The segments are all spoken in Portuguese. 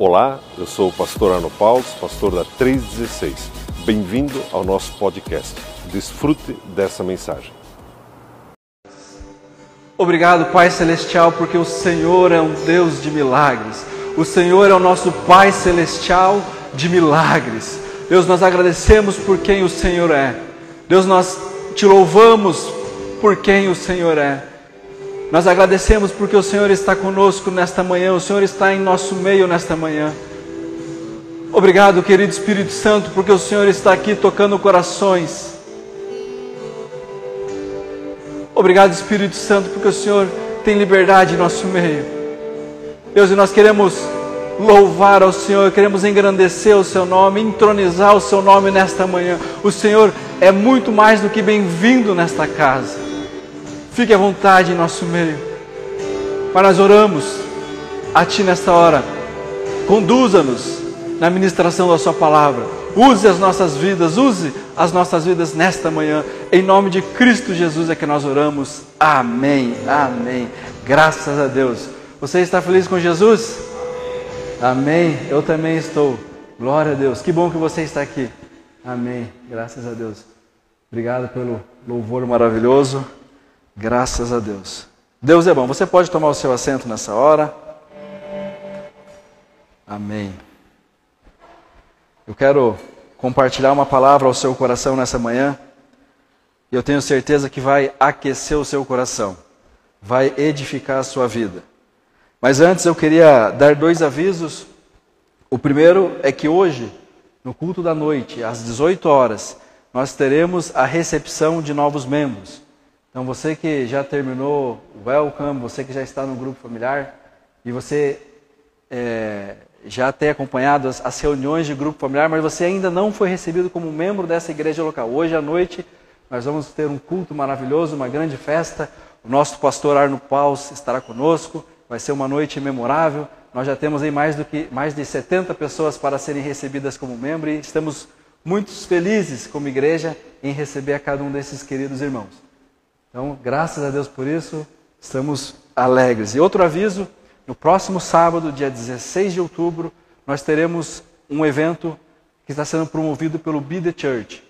Olá, eu sou o pastor Arno Paulo, pastor da 316. Bem-vindo ao nosso podcast. Desfrute dessa mensagem. Obrigado, Pai Celestial, porque o Senhor é um Deus de milagres. O Senhor é o nosso Pai Celestial de milagres. Deus, nós agradecemos por quem o Senhor é. Deus, nós te louvamos por quem o Senhor é. Nós agradecemos porque o Senhor está conosco nesta manhã, o Senhor está em nosso meio nesta manhã. Obrigado, querido Espírito Santo, porque o Senhor está aqui tocando corações. Obrigado, Espírito Santo, porque o Senhor tem liberdade em nosso meio. Deus, e nós queremos louvar ao Senhor, queremos engrandecer o Seu nome, entronizar o Seu nome nesta manhã. O Senhor é muito mais do que bem-vindo nesta casa. Fique à vontade em nosso meio. Pai, nós oramos a Ti nesta hora. Conduza-nos na ministração da Sua palavra. Use as nossas vidas, use as nossas vidas nesta manhã. Em nome de Cristo Jesus é que nós oramos. Amém. Amém. Graças a Deus. Você está feliz com Jesus? Amém. Eu também estou. Glória a Deus. Que bom que você está aqui. Amém. Graças a Deus. Obrigado pelo louvor maravilhoso. Graças a Deus. Deus é bom. Você pode tomar o seu assento nessa hora. Amém. Eu quero compartilhar uma palavra ao seu coração nessa manhã. E eu tenho certeza que vai aquecer o seu coração, vai edificar a sua vida. Mas antes eu queria dar dois avisos. O primeiro é que hoje, no culto da noite, às 18 horas, nós teremos a recepção de novos membros. Então você que já terminou o Welcome, você que já está no grupo familiar e você é, já tem acompanhado as, as, reuniões de grupo familiar, mas você ainda não foi recebido como membro dessa igreja local. Hoje à noite nós vamos ter um culto maravilhoso, uma grande festa. O nosso pastor Arno Paus estará conosco. Vai ser uma noite memorável. Nós já temos aí mais, do que, mais de 70 pessoas para serem recebidas como membro e estamos muito felizes como igreja em receber a cada um desses queridos irmãos. Então, graças a Deus por isso, estamos alegres. E outro aviso: no próximo sábado, dia 16 de outubro, nós teremos um evento que está sendo promovido pelo Be The Church.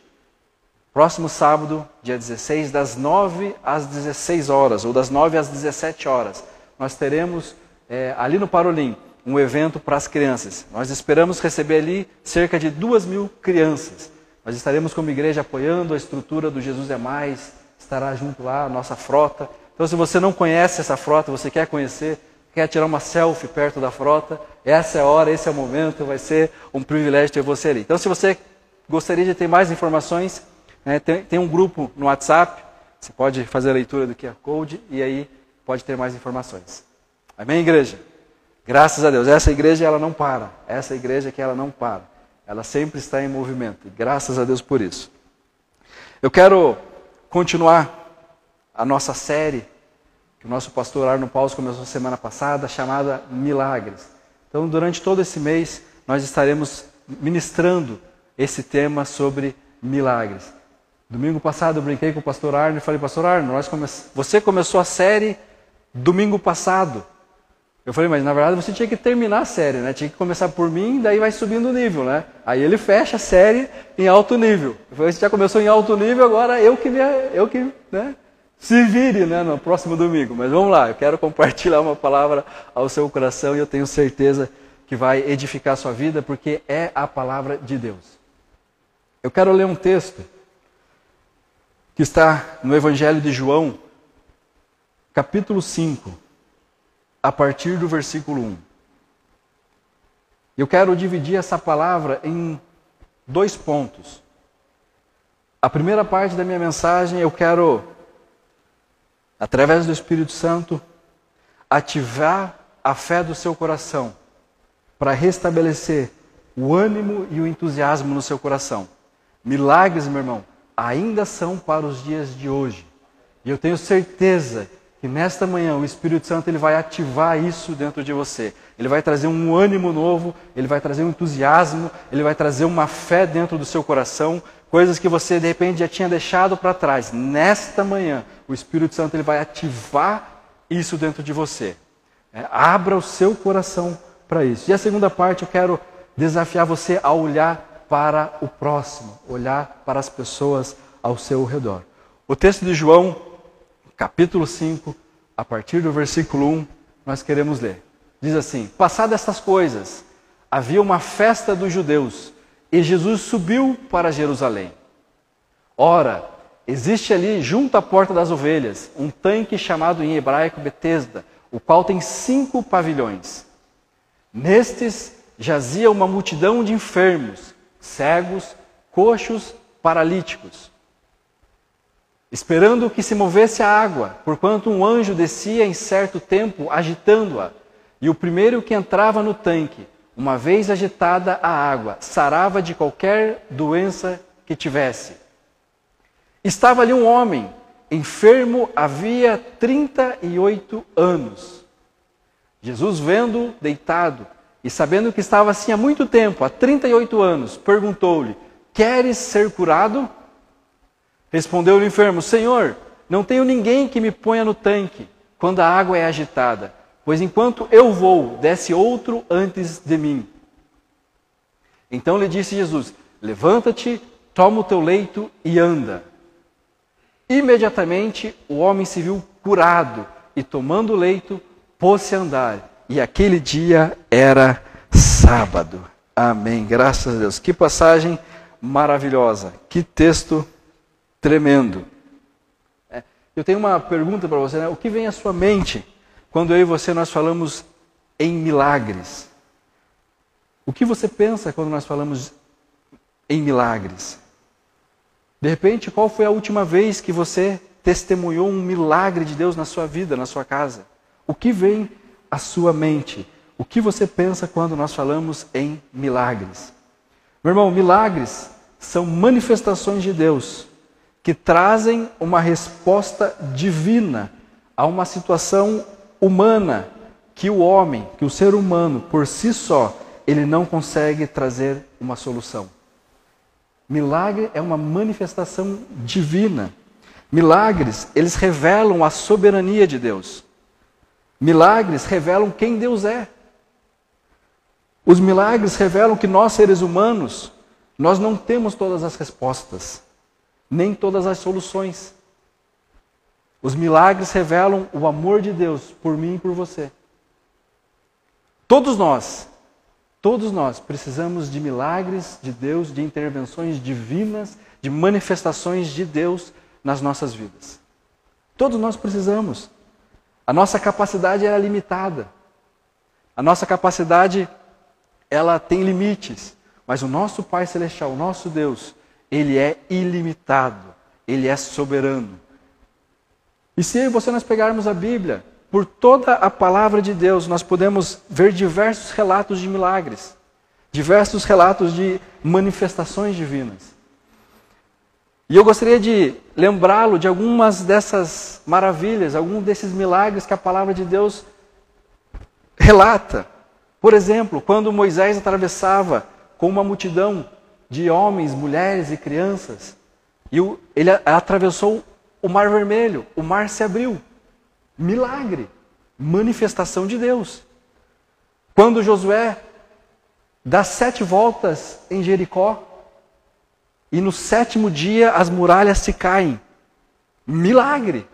Próximo sábado, dia 16, das 9 às 16 horas, ou das 9 às 17 horas, nós teremos é, ali no Parolim um evento para as crianças. Nós esperamos receber ali cerca de duas mil crianças. Nós estaremos como igreja apoiando a estrutura do Jesus é Mais, estará junto lá, a nossa frota. Então, se você não conhece essa frota, você quer conhecer, quer tirar uma selfie perto da frota, essa é a hora, esse é o momento, vai ser um privilégio ter você ali. Então, se você gostaria de ter mais informações, né, tem, tem, um grupo no WhatsApp, você pode fazer a leitura do QR Code e aí pode ter mais informações. Amém, igreja? Graças a Deus. Essa igreja ela não para. Essa igreja que ela não para. Ela sempre está em movimento. Graças a Deus por isso. Eu quero continuar a nossa série que o nosso pastor Arno Paulo começou semana passada, chamada Milagres. Então, durante todo esse mês, nós estaremos ministrando esse tema sobre milagres. Domingo passado eu brinquei com o pastor Arno e falei, pastor Arno, come... você começou a série domingo passado. Eu falei, mas na verdade você tinha que terminar a série, né? Tinha que começar por mim, daí vai subindo o nível, né? Aí ele fecha a série em alto nível. Eu falei, você já começou em alto nível, agora eu que, eu que né? se vire né, no próximo domingo. Mas vamos lá, eu quero compartilhar uma palavra ao seu coração e eu tenho certeza que vai edificar a sua vida, porque é a palavra de Deus. Eu quero ler um texto que está no Evangelho de João, capítulo 5 a partir do versículo 1. Eu quero dividir essa palavra em dois pontos. A primeira parte da minha mensagem eu quero, através do Espírito Santo, ativar a fé do seu coração para restabelecer o ânimo e o entusiasmo no seu coração. Milagres, meu irmão, ainda são para os dias de hoje. E eu tenho certeza que nesta manhã o Espírito Santo ele vai ativar isso dentro de você. Ele vai trazer um ânimo novo, ele vai trazer um entusiasmo, ele vai trazer uma fé dentro do seu coração, coisas que você de repente já tinha deixado para trás. Nesta manhã, o Espírito Santo ele vai ativar isso dentro de você. É, abra o seu coração para isso. E a segunda parte eu quero desafiar você a olhar para o próximo, olhar para as pessoas ao seu redor. O texto de João, capítulo 5, a partir do versículo 1, nós queremos ler. Diz assim: Passadas estas coisas, havia uma festa dos judeus e Jesus subiu para Jerusalém. Ora, existe ali, junto à porta das ovelhas, um tanque chamado em hebraico Betesda, o qual tem cinco pavilhões. Nestes jazia uma multidão de enfermos, cegos, coxos, paralíticos, esperando que se movesse a água, porquanto um anjo descia em certo tempo agitando-a, e o primeiro que entrava no tanque, uma vez agitada a água, sarava de qualquer doença que tivesse. Estava ali um homem, enfermo havia 38 anos. Jesus, vendo deitado e sabendo que estava assim há muito tempo, há 38 anos, perguntou-lhe: Queres ser curado? Respondeu o enfermo: Senhor, não tenho ninguém que me ponha no tanque quando a água é agitada, pois enquanto eu vou, desce outro antes de mim. Então lhe disse Jesus: Levanta-te, toma o teu leito e anda. Imediatamente o homem se viu curado e, tomando o leito, pôs-se a andar. E aquele dia era sábado. Amém. Graças a Deus. Que passagem maravilhosa. Que texto tremendo. É, eu tenho uma pergunta para você. Né? O que vem à sua mente quando eu e você nós falamos em milagres? O que você pensa quando nós falamos em milagres? De repente, qual foi a última vez que você testemunhou um milagre de Deus na sua vida, na sua casa? O que vem à sua mente? O que você pensa quando nós falamos em milagres? Meu irmão, milagres são manifestações de Deus que trazem uma resposta divina a uma situação humana que o homem, que o ser humano por si só, ele não consegue trazer uma solução. Milagre é uma manifestação divina. Milagres, eles revelam a soberania de Deus. Milagres revelam quem Deus é. Os milagres revelam que nós, seres humanos, nós não temos todas as respostas, nem todas as soluções. Os milagres revelam o amor de Deus por mim e por você. Todos nós Todos nós precisamos de milagres de Deus, de intervenções divinas, de manifestações de Deus nas nossas vidas. Todos nós precisamos. A nossa capacidade é limitada. A nossa capacidade ela tem limites, mas o nosso Pai celestial, o nosso Deus, ele é ilimitado, ele é soberano. E se você nós pegarmos a Bíblia, por toda a palavra de Deus, nós podemos ver diversos relatos de milagres, diversos relatos de manifestações divinas. E eu gostaria de lembrá-lo de algumas dessas maravilhas, alguns desses milagres que a palavra de Deus relata. Por exemplo, quando Moisés atravessava com uma multidão de homens, mulheres e crianças, e ele atravessou o Mar Vermelho, o mar se abriu. Milagre, manifestação de Deus. Quando Josué dá sete voltas em Jericó e no sétimo dia as muralhas se caem. Milagre.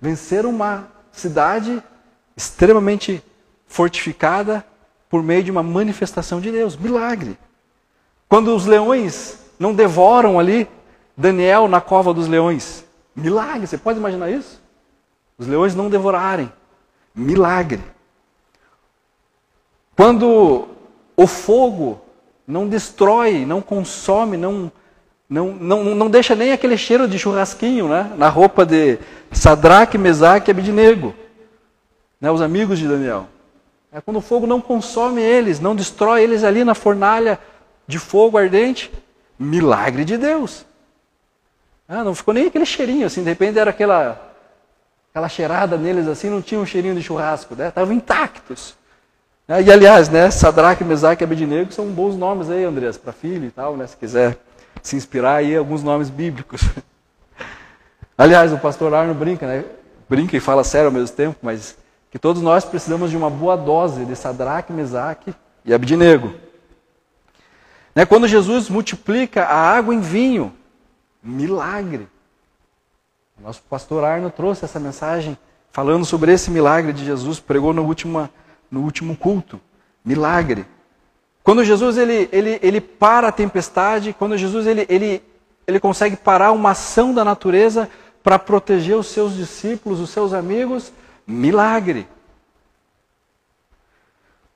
Vencer uma cidade extremamente fortificada por meio de uma manifestação de Deus. Milagre. Quando os leões não devoram ali Daniel na cova dos leões. Milagre. Você pode imaginar isso? Os leões não devorarem. Milagre. Quando o fogo não destrói, não consome, não, não, não, não deixa nem aquele cheiro de churrasquinho né, na roupa de Sadraque, Mesaque e Abidnego, né, os amigos de Daniel. É quando o fogo não consome eles, não destrói eles ali na fornalha de fogo ardente, milagre de Deus. Ah, não ficou nem aquele cheirinho, assim, de repente era aquela aquela cheirada neles assim, não tinha um cheirinho de churrasco, né? Estavam intactos. Né? E aliás, né, Sadraque, Mesaque e Abednego são bons nomes aí, Andreas, para filho e tal, né? Se quiser se inspirar aí, alguns nomes bíblicos. Aliás, o pastor Arno brinca, né? Brinca e fala sério ao mesmo tempo, mas que todos nós precisamos de uma boa dose de Sadraque, Mesaque e Abdinego. Né, quando Jesus multiplica a água em vinho, milagre. O nosso pastor Arno trouxe essa mensagem falando sobre esse milagre de Jesus, pregou no último, no último culto. Milagre. Quando Jesus ele, ele, ele para a tempestade, quando Jesus ele, ele, ele consegue parar uma ação da natureza para proteger os seus discípulos, os seus amigos, milagre.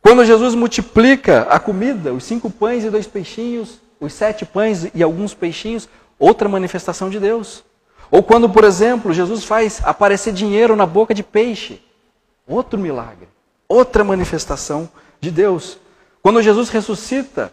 Quando Jesus multiplica a comida, os cinco pães e dois peixinhos, os sete pães e alguns peixinhos, outra manifestação de Deus. Ou quando, por exemplo, Jesus faz aparecer dinheiro na boca de peixe, outro milagre, outra manifestação de Deus. Quando Jesus ressuscita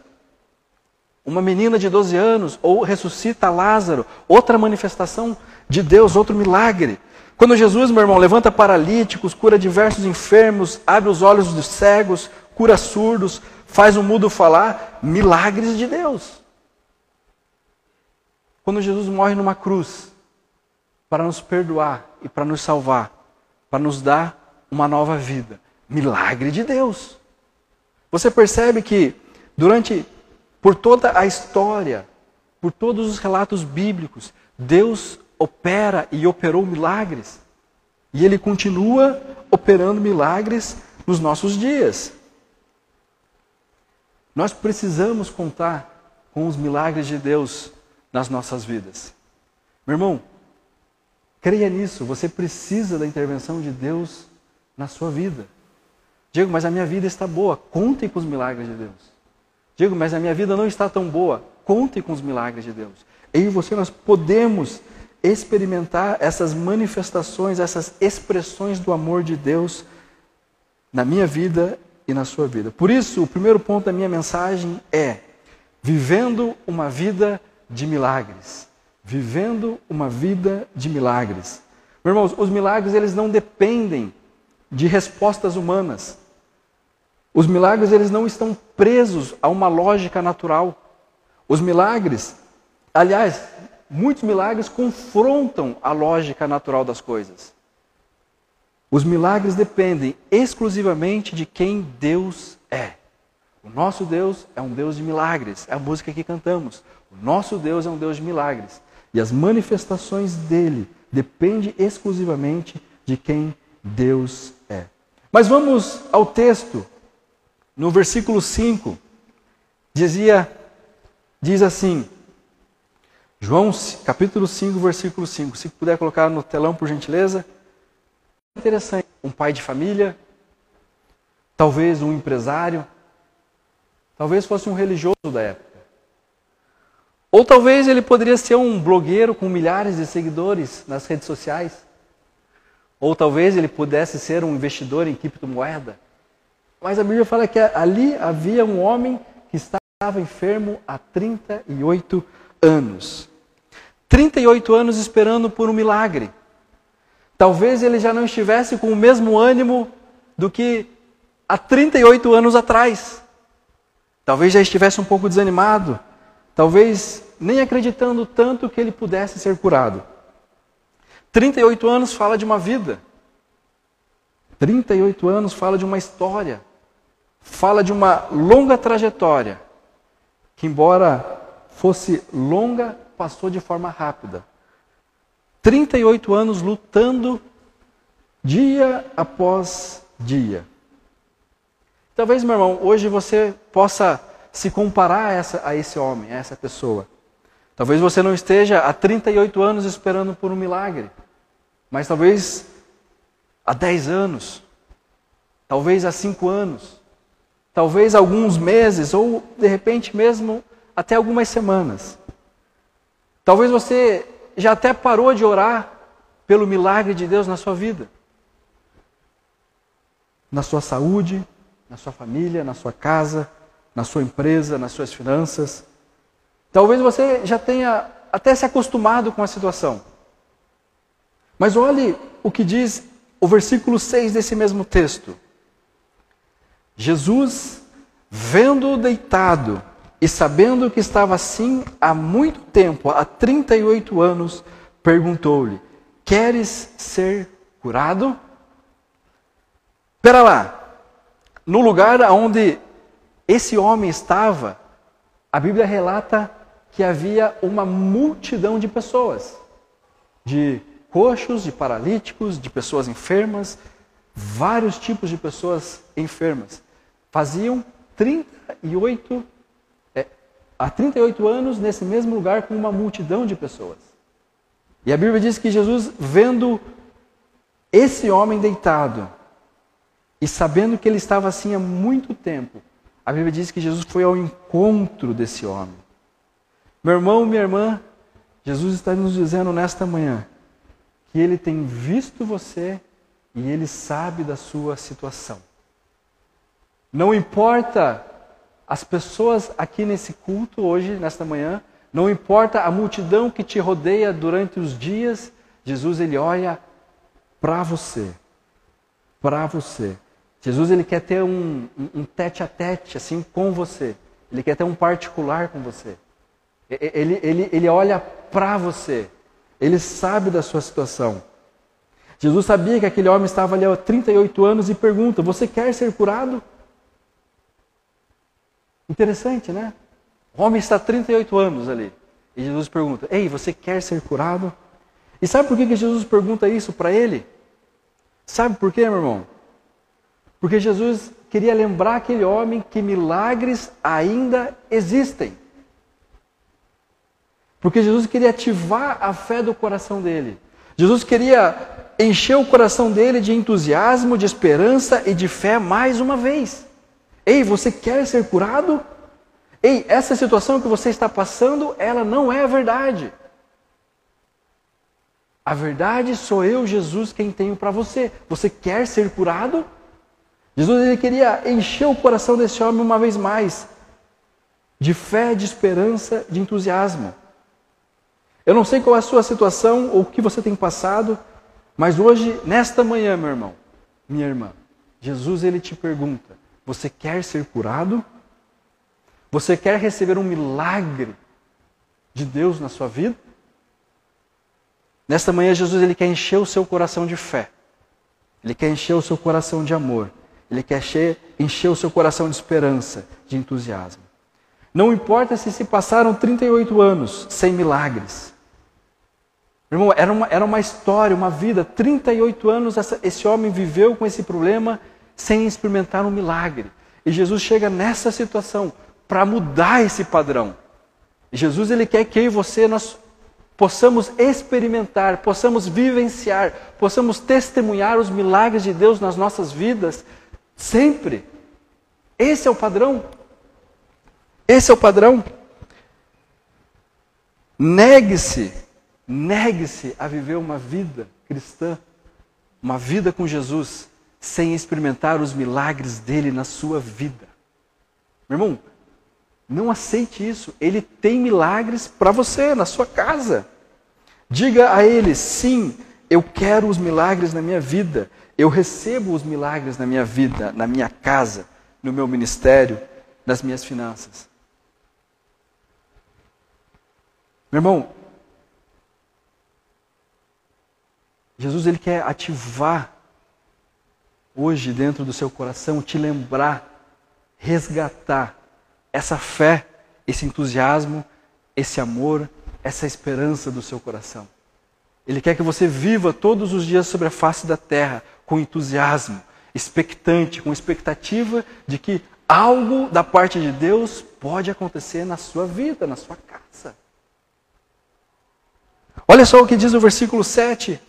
uma menina de 12 anos, ou ressuscita Lázaro, outra manifestação de Deus, outro milagre. Quando Jesus, meu irmão, levanta paralíticos, cura diversos enfermos, abre os olhos dos cegos, cura surdos, faz o mudo falar, milagres de Deus. Quando Jesus morre numa cruz para nos perdoar e para nos salvar, para nos dar uma nova vida, milagre de Deus. Você percebe que durante por toda a história, por todos os relatos bíblicos, Deus opera e operou milagres. E ele continua operando milagres nos nossos dias. Nós precisamos contar com os milagres de Deus nas nossas vidas. Meu irmão, creia nisso, você precisa da intervenção de Deus na sua vida. Diego, mas a minha vida está boa, conte com os milagres de Deus. Diego, mas a minha vida não está tão boa, conte com os milagres de Deus. Eu e você, nós podemos experimentar essas manifestações, essas expressões do amor de Deus na minha vida e na sua vida. Por isso, o primeiro ponto da minha mensagem é: vivendo uma vida de milagres. Vivendo uma vida de milagres. Meus irmãos, os milagres eles não dependem de respostas humanas. Os milagres eles não estão presos a uma lógica natural. Os milagres, aliás, muitos milagres confrontam a lógica natural das coisas. Os milagres dependem exclusivamente de quem Deus é. O nosso Deus é um Deus de milagres, é a música que cantamos. O nosso Deus é um Deus de milagres. E as manifestações dele dependem exclusivamente de quem Deus é. Mas vamos ao texto. No versículo 5, dizia, diz assim: João capítulo 5, versículo 5. Se puder colocar no telão, por gentileza. Interessante. Um pai de família, talvez um empresário, talvez fosse um religioso da época. Ou talvez ele poderia ser um blogueiro com milhares de seguidores nas redes sociais. Ou talvez ele pudesse ser um investidor em criptomoeda. Mas a Bíblia fala que ali havia um homem que estava enfermo há 38 anos. 38 anos esperando por um milagre. Talvez ele já não estivesse com o mesmo ânimo do que há 38 anos atrás. Talvez já estivesse um pouco desanimado. Talvez nem acreditando tanto que ele pudesse ser curado. 38 anos fala de uma vida. 38 anos fala de uma história. Fala de uma longa trajetória. Que, embora fosse longa, passou de forma rápida. 38 anos lutando dia após dia. Talvez, meu irmão, hoje você possa se comparar a, essa, a esse homem, a essa pessoa. Talvez você não esteja há 38 anos esperando por um milagre, mas talvez há 10 anos, talvez há 5 anos, talvez alguns meses, ou de repente mesmo até algumas semanas. Talvez você já até parou de orar pelo milagre de Deus na sua vida, na sua saúde, na sua família, na sua casa, na sua empresa, nas suas finanças. Talvez você já tenha até se acostumado com a situação. Mas olhe o que diz o versículo 6 desse mesmo texto. Jesus, vendo-o deitado e sabendo que estava assim há muito tempo, há 38 anos, perguntou-lhe: Queres ser curado? Espera lá. No lugar onde esse homem estava, a Bíblia relata que havia uma multidão de pessoas, de coxos, de paralíticos, de pessoas enfermas, vários tipos de pessoas enfermas. Faziam 38, é, há 38 anos nesse mesmo lugar com uma multidão de pessoas. E a Bíblia diz que Jesus, vendo esse homem deitado e sabendo que ele estava assim há muito tempo, a Bíblia diz que Jesus foi ao encontro desse homem. Meu irmão, minha irmã, Jesus está nos dizendo nesta manhã que ele tem visto você e ele sabe da sua situação. Não importa as pessoas aqui nesse culto hoje, nesta manhã, não importa a multidão que te rodeia durante os dias, Jesus ele olha para você. Para você. Jesus ele quer ter um, um, tete a tete assim com você. Ele quer ter um particular com você. Ele, ele, ele olha para você. Ele sabe da sua situação. Jesus sabia que aquele homem estava ali há 38 anos e pergunta: Você quer ser curado? Interessante, né? O homem está há 38 anos ali. E Jesus pergunta: Ei, você quer ser curado? E sabe por que Jesus pergunta isso para ele? Sabe por quê, meu irmão? Porque Jesus queria lembrar aquele homem que milagres ainda existem. Porque Jesus queria ativar a fé do coração dele. Jesus queria encher o coração dele de entusiasmo, de esperança e de fé mais uma vez. Ei, você quer ser curado? Ei, essa situação que você está passando, ela não é a verdade. A verdade sou eu, Jesus, quem tenho para você. Você quer ser curado? Jesus ele queria encher o coração desse homem uma vez mais de fé, de esperança, de entusiasmo. Eu não sei qual é a sua situação ou o que você tem passado, mas hoje, nesta manhã, meu irmão, minha irmã, Jesus ele te pergunta: você quer ser curado? Você quer receber um milagre de Deus na sua vida? Nesta manhã, Jesus ele quer encher o seu coração de fé. Ele quer encher o seu coração de amor. Ele quer encher, encher o seu coração de esperança, de entusiasmo. Não importa se se passaram 38 anos sem milagres. Irmão, era uma, era uma história, uma vida. 38 anos essa, esse homem viveu com esse problema sem experimentar um milagre. E Jesus chega nessa situação para mudar esse padrão. Jesus ele quer que eu e você nós possamos experimentar, possamos vivenciar, possamos testemunhar os milagres de Deus nas nossas vidas sempre. Esse é o padrão. Esse é o padrão. Negue-se Negue-se a viver uma vida cristã, uma vida com Jesus, sem experimentar os milagres dele na sua vida. Meu irmão, não aceite isso. Ele tem milagres para você, na sua casa. Diga a ele: sim, eu quero os milagres na minha vida. Eu recebo os milagres na minha vida, na minha casa, no meu ministério, nas minhas finanças. Meu irmão, Jesus ele quer ativar hoje dentro do seu coração, te lembrar, resgatar essa fé, esse entusiasmo, esse amor, essa esperança do seu coração. Ele quer que você viva todos os dias sobre a face da terra com entusiasmo, expectante, com expectativa de que algo da parte de Deus pode acontecer na sua vida, na sua casa. Olha só o que diz o versículo 7.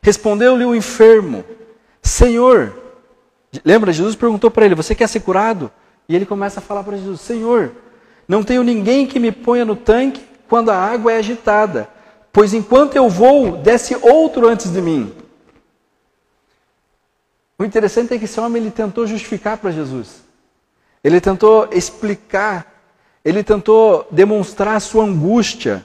Respondeu-lhe o enfermo: Senhor, lembra, Jesus perguntou para ele: Você quer ser curado? E ele começa a falar para Jesus: Senhor, não tenho ninguém que me ponha no tanque quando a água é agitada, pois enquanto eu vou, desce outro antes de mim. O interessante é que esse homem ele tentou justificar para Jesus. Ele tentou explicar, ele tentou demonstrar a sua angústia.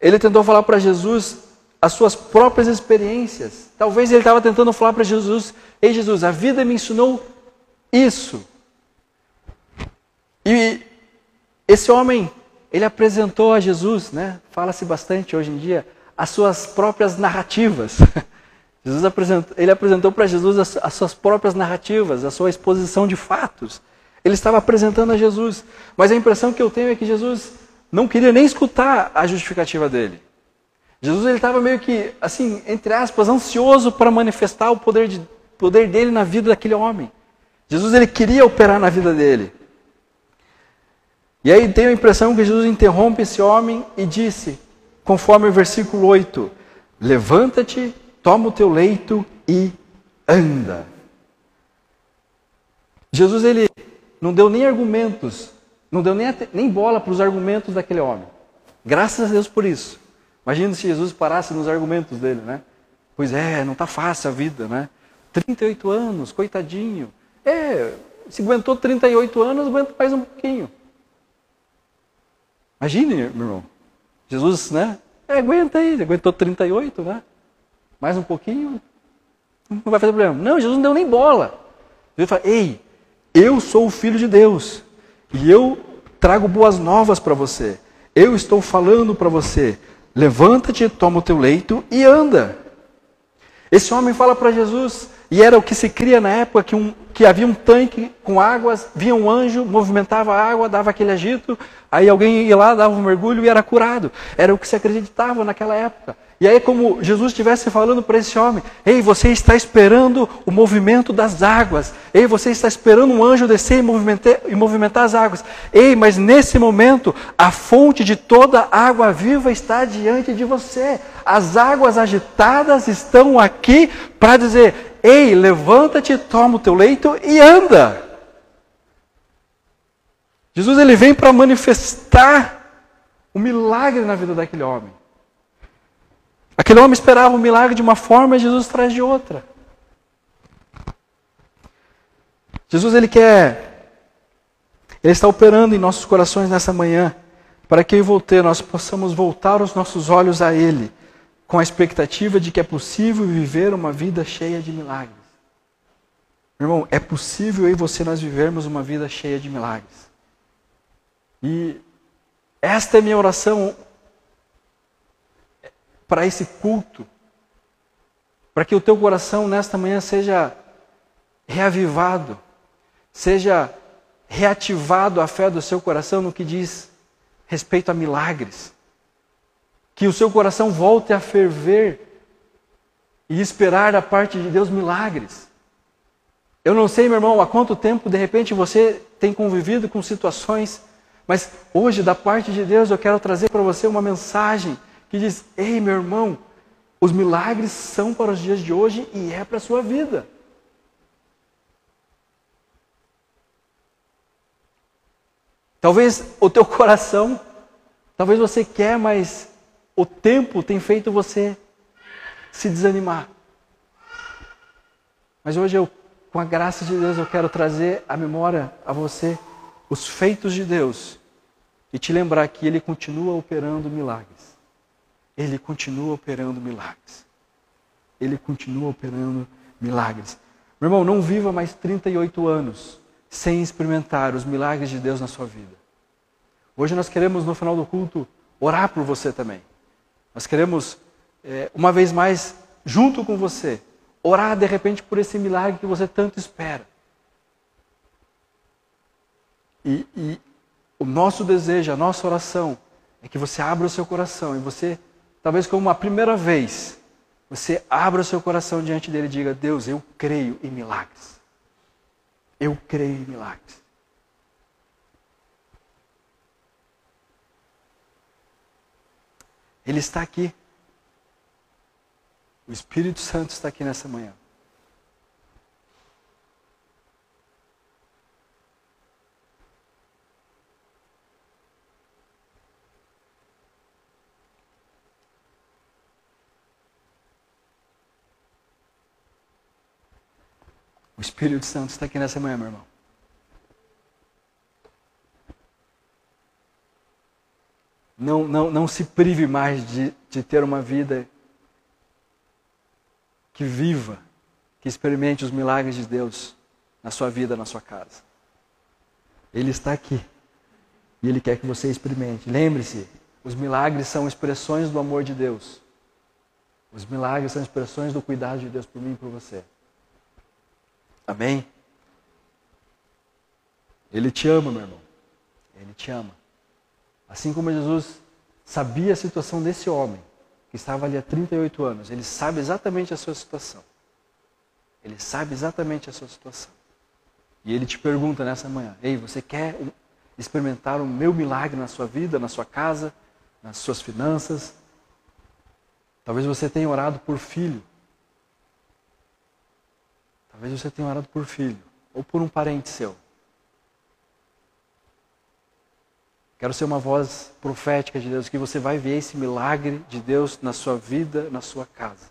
Ele tentou falar para Jesus as suas próprias experiências. Talvez ele estava tentando falar para Jesus: Ei, Jesus, a vida me ensinou isso. E esse homem, ele apresentou a Jesus, né? Fala-se bastante hoje em dia, as suas próprias narrativas. Jesus apresentou, ele apresentou para Jesus as, as suas próprias narrativas, a sua exposição de fatos. Ele estava apresentando a Jesus. Mas a impressão que eu tenho é que Jesus não queria nem escutar a justificativa dele. Jesus ele estava meio que, assim, entre aspas, ansioso para manifestar o poder, de, poder dele na vida daquele homem. Jesus ele queria operar na vida dele. E aí tenho a impressão que Jesus interrompe esse homem e disse, conforme o versículo 8: Levanta-te, toma o teu leito e anda. Jesus ele não deu nem argumentos, não deu nem, nem bola para os argumentos daquele homem. Graças a Deus por isso. Imagina se Jesus parasse nos argumentos dele, né? Pois é, não está fácil a vida, né? 38 anos, coitadinho. É, se aguentou 38 anos, aguenta mais um pouquinho. Imagine, meu irmão. Jesus, né? É, aguenta aí, aguentou 38, né? Mais um pouquinho, não vai fazer problema. Não, Jesus não deu nem bola. Jesus fala, ei, eu sou o Filho de Deus e eu trago boas novas para você. Eu estou falando para você. Levanta-te, toma o teu leito e anda. Esse homem fala para Jesus, e era o que se cria na época, que, um, que havia um tanque com águas, via um anjo, movimentava a água, dava aquele agito, aí alguém ia lá, dava um mergulho e era curado. Era o que se acreditava naquela época. E aí, como Jesus estivesse falando para esse homem: Ei, você está esperando o movimento das águas. Ei, você está esperando um anjo descer e movimentar, e movimentar as águas. Ei, mas nesse momento, a fonte de toda água viva está diante de você. As águas agitadas estão aqui para dizer: Ei, levanta-te, toma o teu leito e anda. Jesus ele vem para manifestar o milagre na vida daquele homem. Aquele homem esperava o um milagre de uma forma e Jesus traz de outra. Jesus ele quer, ele está operando em nossos corações nessa manhã, para que eu e você nós possamos voltar os nossos olhos a Ele, com a expectativa de que é possível viver uma vida cheia de milagres. Meu irmão, é possível eu e você nós vivermos uma vida cheia de milagres. E esta é minha oração para esse culto, para que o teu coração nesta manhã seja reavivado, seja reativado a fé do seu coração no que diz respeito a milagres. Que o seu coração volte a ferver e esperar da parte de Deus milagres. Eu não sei, meu irmão, há quanto tempo de repente você tem convivido com situações, mas hoje, da parte de Deus, eu quero trazer para você uma mensagem que diz: Ei, meu irmão, os milagres são para os dias de hoje e é para a sua vida. Talvez o teu coração, talvez você quer, mas o tempo tem feito você se desanimar. Mas hoje eu, com a graça de Deus, eu quero trazer à memória a você os feitos de Deus e te lembrar que Ele continua operando milagres. Ele continua operando milagres. Ele continua operando milagres. Meu irmão, não viva mais 38 anos sem experimentar os milagres de Deus na sua vida. Hoje nós queremos, no final do culto, orar por você também. Nós queremos, é, uma vez mais, junto com você, orar de repente por esse milagre que você tanto espera. E, e o nosso desejo, a nossa oração, é que você abra o seu coração e você talvez como uma primeira vez, você abra o seu coração diante dele e diga: Deus, eu creio em milagres. Eu creio em milagres. Ele está aqui. O Espírito Santo está aqui nessa manhã. O Espírito Santo está aqui nessa manhã, meu irmão. Não, não, não se prive mais de, de ter uma vida que viva, que experimente os milagres de Deus na sua vida, na sua casa. Ele está aqui. E Ele quer que você experimente. Lembre-se, os milagres são expressões do amor de Deus. Os milagres são expressões do cuidado de Deus por mim e por você. Amém? Ele te ama, meu irmão. Ele te ama. Assim como Jesus sabia a situação desse homem, que estava ali há 38 anos, ele sabe exatamente a sua situação. Ele sabe exatamente a sua situação. E ele te pergunta nessa manhã: Ei, você quer experimentar o meu milagre na sua vida, na sua casa, nas suas finanças? Talvez você tenha orado por filho. Talvez você tenha orado por filho ou por um parente seu. Quero ser uma voz profética de Deus, que você vai ver esse milagre de Deus na sua vida, na sua casa.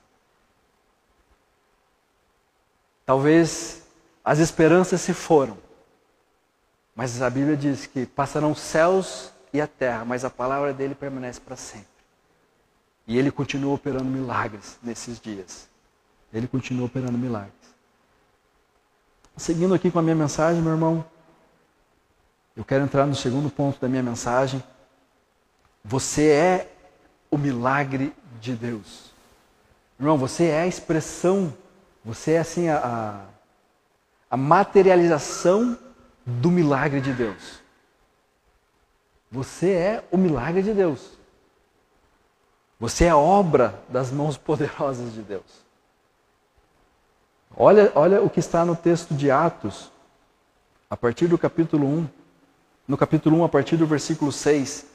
Talvez as esperanças se foram, mas a Bíblia diz que passarão céus e a terra, mas a palavra dele permanece para sempre. E ele continua operando milagres nesses dias. Ele continua operando milagres. Seguindo aqui com a minha mensagem, meu irmão, eu quero entrar no segundo ponto da minha mensagem. Você é o milagre de Deus. Irmão, você é a expressão, você é assim a, a materialização do milagre de Deus. Você é o milagre de Deus. Você é a obra das mãos poderosas de Deus. Olha, olha o que está no texto de Atos, a partir do capítulo 1 no capítulo 1, a partir do versículo 6.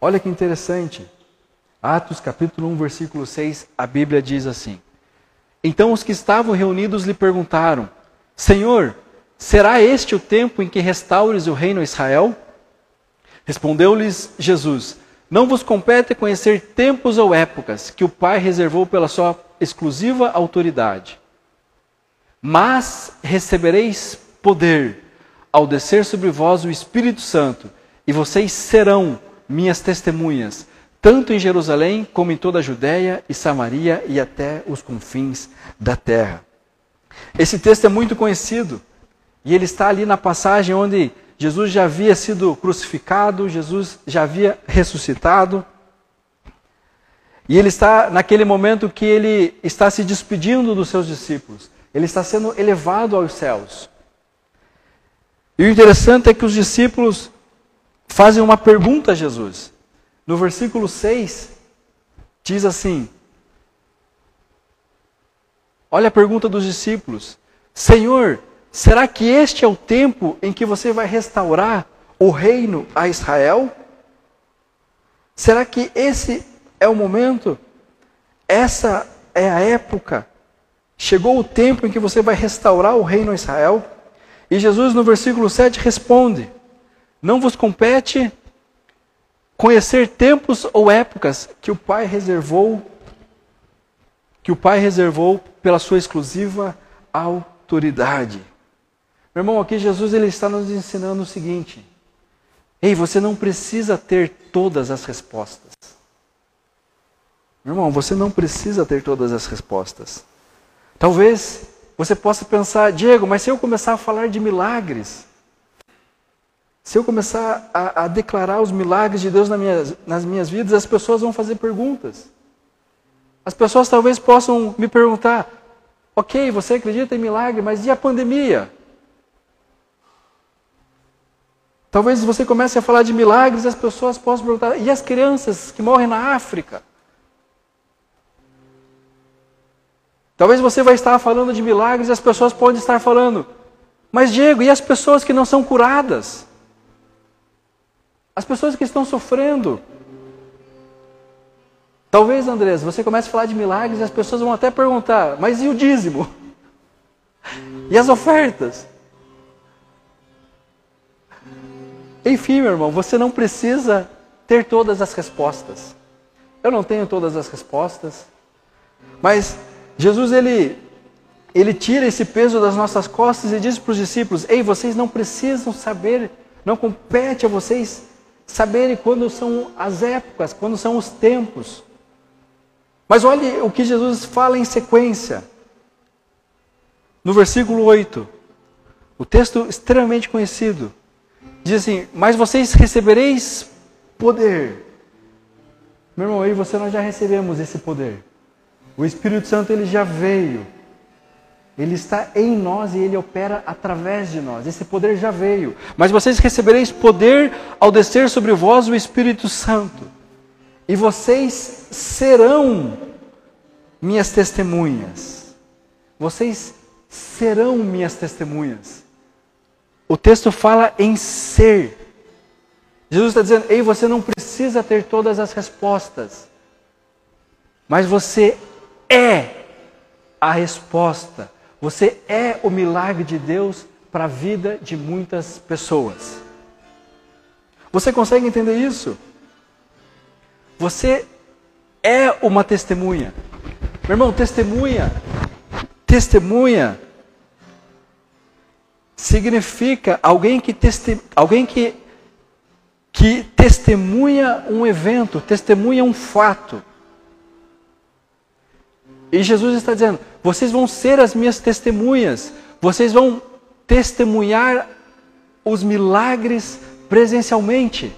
Olha que interessante. Atos, capítulo 1, versículo 6, a Bíblia diz assim: Então os que estavam reunidos lhe perguntaram: Senhor, será este o tempo em que restaures o reino a Israel? Respondeu-lhes Jesus: Não vos compete conhecer tempos ou épocas que o Pai reservou pela sua exclusiva autoridade. Mas recebereis poder ao descer sobre vós o Espírito Santo, e vocês serão minhas testemunhas, tanto em Jerusalém como em toda a Judéia e Samaria e até os confins da terra. Esse texto é muito conhecido, e ele está ali na passagem onde Jesus já havia sido crucificado, Jesus já havia ressuscitado. E ele está naquele momento que ele está se despedindo dos seus discípulos. Ele está sendo elevado aos céus. E o interessante é que os discípulos fazem uma pergunta a Jesus. No versículo 6, diz assim: Olha a pergunta dos discípulos: Senhor, será que este é o tempo em que você vai restaurar o reino a Israel? Será que esse é o momento? Essa é a época? Chegou o tempo em que você vai restaurar o reino a Israel? E Jesus, no versículo 7, responde: Não vos compete conhecer tempos ou épocas que o Pai reservou, que o Pai reservou pela sua exclusiva autoridade. Meu irmão, aqui Jesus ele está nos ensinando o seguinte: Ei, você não precisa ter todas as respostas. Meu irmão, você não precisa ter todas as respostas. Talvez você possa pensar, Diego, mas se eu começar a falar de milagres, se eu começar a, a declarar os milagres de Deus minha, nas minhas vidas, as pessoas vão fazer perguntas. As pessoas talvez possam me perguntar: ok, você acredita em milagre, mas e a pandemia? Talvez você comece a falar de milagres e as pessoas possam perguntar: e as crianças que morrem na África? Talvez você vai estar falando de milagres e as pessoas podem estar falando, mas Diego, e as pessoas que não são curadas? As pessoas que estão sofrendo? Talvez, Andrés, você comece a falar de milagres e as pessoas vão até perguntar, mas e o dízimo? E as ofertas? Enfim, meu irmão, você não precisa ter todas as respostas. Eu não tenho todas as respostas, mas Jesus ele ele tira esse peso das nossas costas e diz para os discípulos: "Ei, vocês não precisam saber, não compete a vocês saberem quando são as épocas, quando são os tempos. Mas olhe o que Jesus fala em sequência. No versículo 8, o texto extremamente conhecido, diz assim: Mas vocês recebereis poder. Meu irmão, eu e você nós já recebemos esse poder. O Espírito Santo ele já veio. Ele está em nós e ele opera através de nós. Esse poder já veio. Mas vocês recebereis poder ao descer sobre vós o Espírito Santo. E vocês serão minhas testemunhas. Vocês serão minhas testemunhas. O texto fala em ser. Jesus está dizendo: ei, você não precisa ter todas as respostas, mas você é a resposta. Você é o milagre de Deus para a vida de muitas pessoas. Você consegue entender isso? Você é uma testemunha. Meu irmão, testemunha Testemunha significa alguém que, teste, alguém que, que testemunha um evento, testemunha um fato. E Jesus está dizendo: vocês vão ser as minhas testemunhas, vocês vão testemunhar os milagres presencialmente.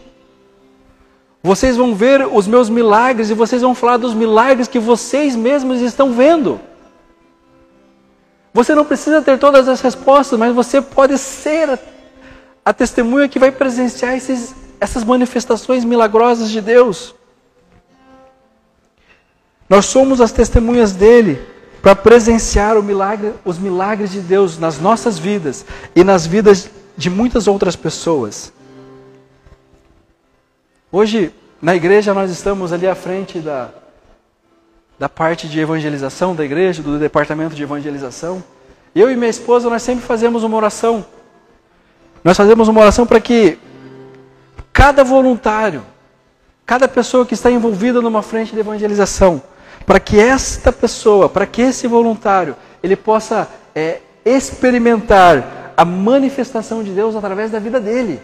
Vocês vão ver os meus milagres e vocês vão falar dos milagres que vocês mesmos estão vendo. Você não precisa ter todas as respostas, mas você pode ser a, testemunha que vai presenciar esses, essas manifestações milagrosas de Deus. Nós somos as testemunhas dele para presenciar milagre, os milagres de Deus nas nossas vidas e nas vidas de muitas outras pessoas. Hoje, na igreja, nós estamos ali à frente da, da parte de evangelização da igreja, do departamento de evangelização. Eu e minha esposa, nós sempre fazemos uma oração. Nós fazemos uma oração para que cada voluntário, cada pessoa que está envolvida numa frente de evangelização, para que esta pessoa, para que esse voluntário, ele possa é, experimentar a manifestação de Deus através da vida dele.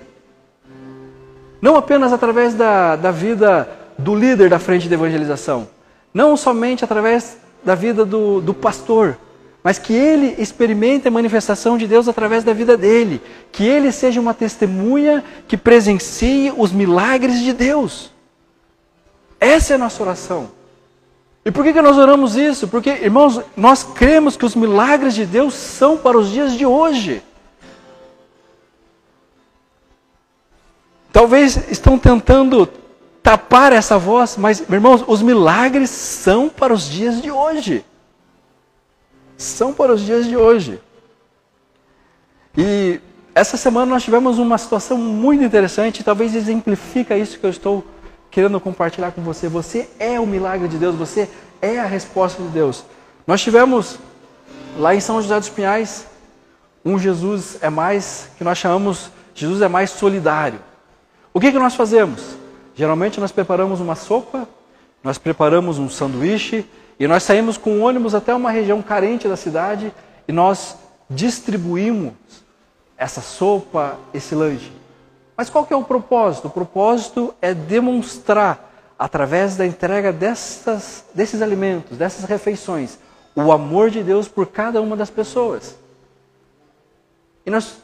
Não apenas através da, da vida do líder da frente de evangelização, não somente através da vida do, do pastor, mas que ele experimente a manifestação de Deus através da vida dele, que ele seja uma testemunha que presencie os milagres de Deus. Essa é a nossa oração. E por que, que nós oramos isso? Porque, irmãos, nós cremos que os milagres de Deus são para os dias de hoje. Talvez estão tentando tapar essa voz, mas, irmãos, os milagres são para os dias de hoje. São para os dias de hoje. E essa semana nós tivemos uma situação muito interessante, talvez exemplifica isso que eu estou querendo compartilhar com você. Você é o milagre de Deus, você é a resposta de Deus. Nós tivemos lá em São José dos Pinhais um Jesus é mais que nós chamamos Jesus é mais solidário. O que que nós fazemos? Geralmente nós preparamos uma sopa, nós preparamos um sanduíche e nós saímos com um ônibus até uma região carente da cidade e nós distribuímos essa sopa, esse lanche. Mas qual que é o propósito? O propósito é demonstrar, através da entrega dessas, desses alimentos, dessas refeições, o amor de Deus por cada uma das pessoas. E nós,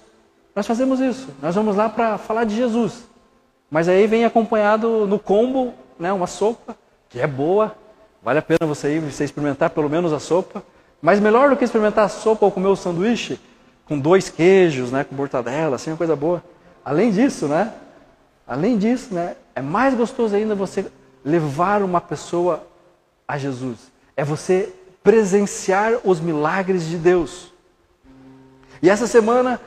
nós fazemos isso. Nós vamos lá para falar de Jesus. Mas aí vem acompanhado no combo, né, uma sopa, que é boa, vale a pena você ir, você experimentar pelo menos a sopa. Mas melhor do que experimentar a sopa ou comer o sanduíche, com dois queijos, né, com mortadela, assim, uma coisa boa. Além disso, né, além disso, né, é mais gostoso ainda você levar uma pessoa a Jesus. É você presenciar os milagres de Deus. E essa semana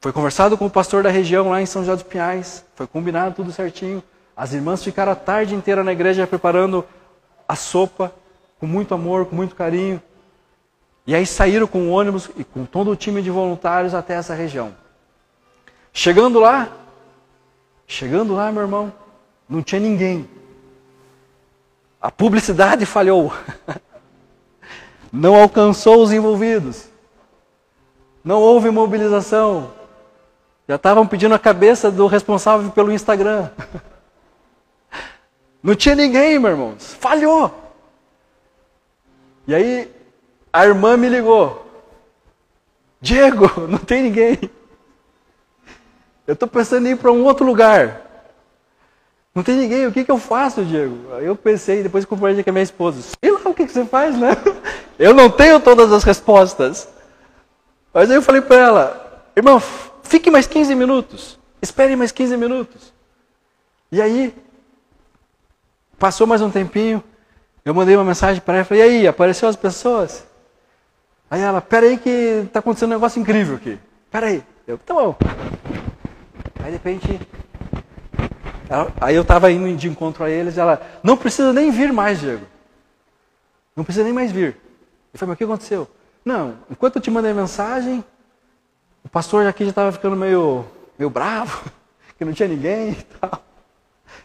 foi conversado com o pastor da região lá em São José dos Pinhais, foi combinado tudo certinho. As irmãs ficaram a tarde inteira na igreja preparando a sopa, com muito amor, com muito carinho. E aí saíram com o ônibus e com todo o time de voluntários até essa região. Chegando lá, chegando lá, meu irmão, não tinha ninguém. A publicidade falhou. Não alcançou os envolvidos. Não houve mobilização. Já estavam pedindo a cabeça do responsável pelo Instagram. Não tinha ninguém, meu irmão. Falhou. E aí a irmã me ligou. Diego, não tem ninguém. Eu estou pensando em ir para um outro lugar. Não tem ninguém, o que, que eu faço, Diego? Eu pensei, depois compartilhei com a minha esposa. Sei lá o que, que você faz, né? Eu não tenho todas as respostas. Mas aí eu falei para ela, irmão, fique mais 15 minutos. Espere mais 15 minutos. E aí, passou mais um tempinho, eu mandei uma mensagem para ela falei, e aí, apareceu as pessoas? Aí ela, pera aí que está acontecendo um negócio incrível aqui. Pera aí. Eu, tá bom. Aí de repente, ela, aí eu estava indo de encontro a eles, ela, não precisa nem vir mais, Diego. Não precisa nem mais vir. Eu falei, mas o que aconteceu? Não, enquanto eu te mandei mensagem, o pastor aqui já estava ficando meio, meio bravo, que não tinha ninguém e tal.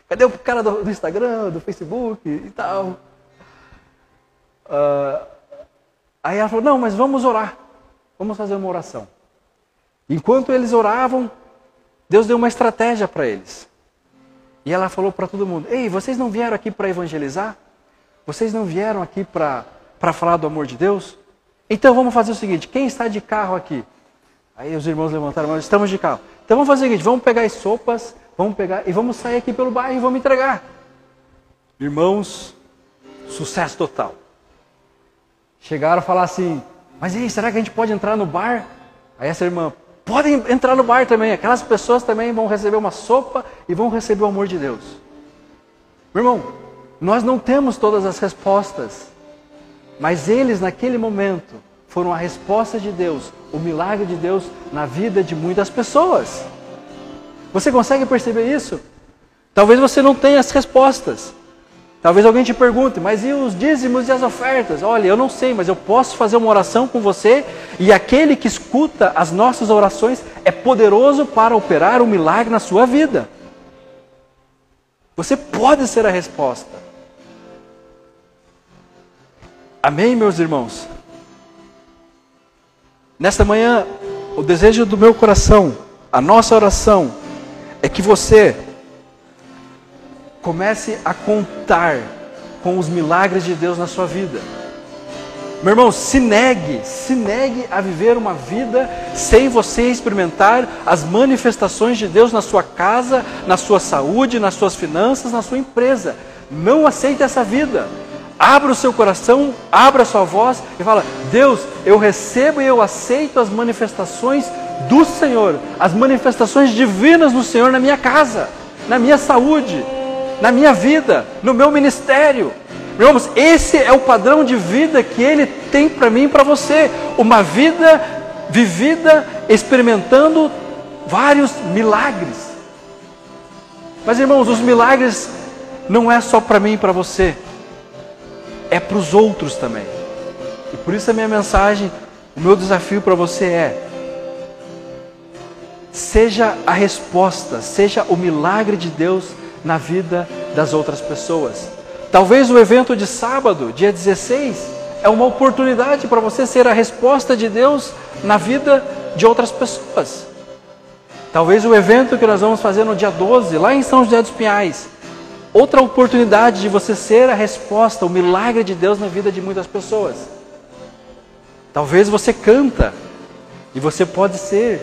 Cadê o cara do, do Instagram, do Facebook e tal? Uh, aí ela falou, não, mas vamos orar. Vamos fazer uma oração. Enquanto eles oravam, Deus deu uma estratégia para eles. E ela falou para todo mundo: Ei, vocês não vieram aqui para evangelizar? Vocês não vieram aqui para falar do amor de Deus? Então vamos fazer o seguinte: quem está de carro aqui? Aí os irmãos levantaram mão: estamos de carro. Então vamos fazer o seguinte: vamos pegar as sopas, vamos pegar e vamos sair aqui pelo bairro e vamos entregar. Irmãos, sucesso total. Chegaram a falar assim: Mas aí, será que a gente pode entrar no bar? Aí essa irmã: podem entrar no bar também. Aquelas pessoas também vão receber uma sopa e vão receber o amor de Deus. Meu irmão, nós não temos todas as respostas, mas eles naquele momento foram a resposta de Deus, o milagre de Deus na vida de muitas pessoas. Você consegue perceber isso? Talvez você não tenha as respostas, Talvez alguém te pergunte, mas e os dízimos e as ofertas? Olha, eu não sei, mas eu posso fazer uma oração com você e aquele que escuta as nossas orações é poderoso para operar um milagre na sua vida. Você pode ser a resposta. Amém, meus irmãos? Nesta manhã, o desejo do meu coração, a nossa oração, é que você Comece a contar com os milagres de Deus na sua vida. Meu irmão, se negue, se negue a viver uma vida sem você experimentar as manifestações de Deus na sua casa, na sua saúde, nas suas finanças, na sua empresa. Não aceite essa vida. Abra o seu coração, abra a sua voz e fala: Deus, eu recebo e eu aceito as manifestações do Senhor, as manifestações divinas do Senhor na minha casa, na minha saúde, na minha vida, no meu ministério. Irmãos, esse é o padrão de vida que Ele tem para mim e para você. Uma vida vivida experimentando vários milagres. Mas irmãos, os milagres não é só para mim e para você, é para os outros também. E por isso a minha mensagem, o meu desafio para você é: seja a resposta, seja o milagre de Deus na vida das outras pessoas. Talvez o evento de sábado, dia 16, é uma oportunidade para você ser a resposta de Deus na vida de outras pessoas. Talvez o evento que nós vamos fazer no dia 12, lá em São José dos Pinhais, outra oportunidade de você ser a resposta, o milagre de Deus na vida de muitas pessoas. Talvez você canta e você pode ser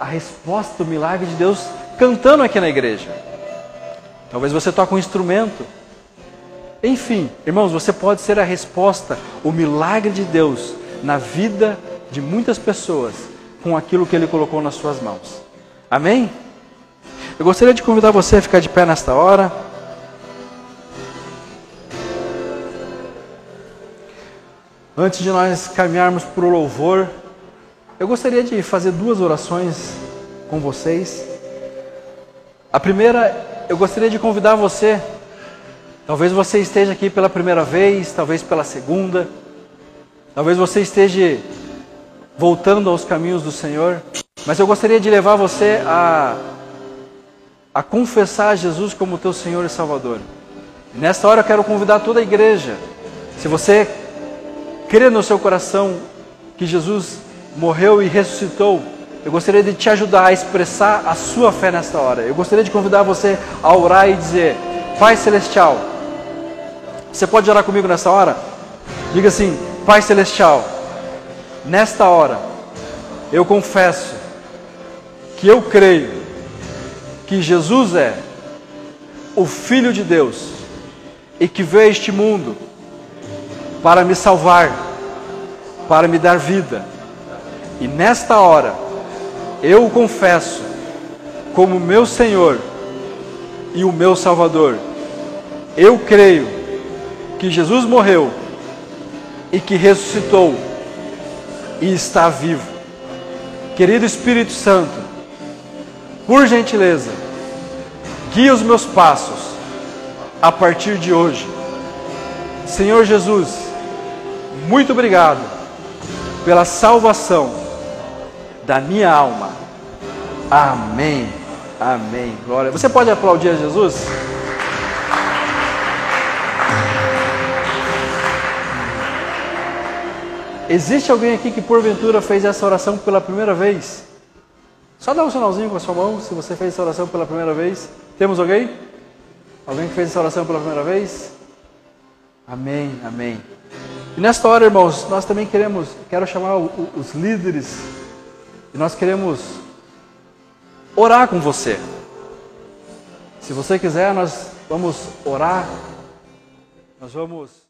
a resposta do milagre de Deus cantando aqui na igreja. Talvez você toque um instrumento. Enfim, irmãos, você pode ser a resposta, o milagre de Deus na vida de muitas pessoas com aquilo que Ele colocou nas suas mãos. Amém? Eu gostaria de convidar você a ficar de pé nesta hora. Antes de nós caminharmos para o louvor, eu gostaria de fazer duas orações com vocês. A primeira eu gostaria de convidar você. Talvez você esteja aqui pela primeira vez, talvez pela segunda. Talvez você esteja voltando aos caminhos do Senhor. Mas eu gostaria de levar você a, a confessar Jesus como teu Senhor e Salvador. E nesta hora eu quero convidar toda a igreja. Se você crê no seu coração que Jesus morreu e ressuscitou, eu gostaria de te ajudar a expressar a sua fé nesta hora. Eu gostaria de convidar você a orar e dizer: Pai Celestial, você pode orar comigo nesta hora? Diga assim: Pai Celestial, nesta hora, eu confesso que eu creio que Jesus é o Filho de Deus e que veio a este mundo para me salvar, para me dar vida. E nesta hora, eu o confesso como meu Senhor e o meu Salvador. Eu creio que Jesus morreu e que ressuscitou e está vivo. Querido Espírito Santo, por gentileza, guie os meus passos a partir de hoje. Senhor Jesus, muito obrigado pela salvação da minha alma. Amém. Amém. Glória. Você pode aplaudir a Jesus? Existe alguém aqui que porventura fez essa oração pela primeira vez? Só dá um sinalzinho com a sua mão se você fez essa oração pela primeira vez. Temos alguém? Alguém que fez essa oração pela primeira vez? Amém, amém. E nesta hora, irmãos, nós também queremos, quero chamar os líderes, e nós queremos orar com você. Se você quiser, nós vamos orar, nós vamos.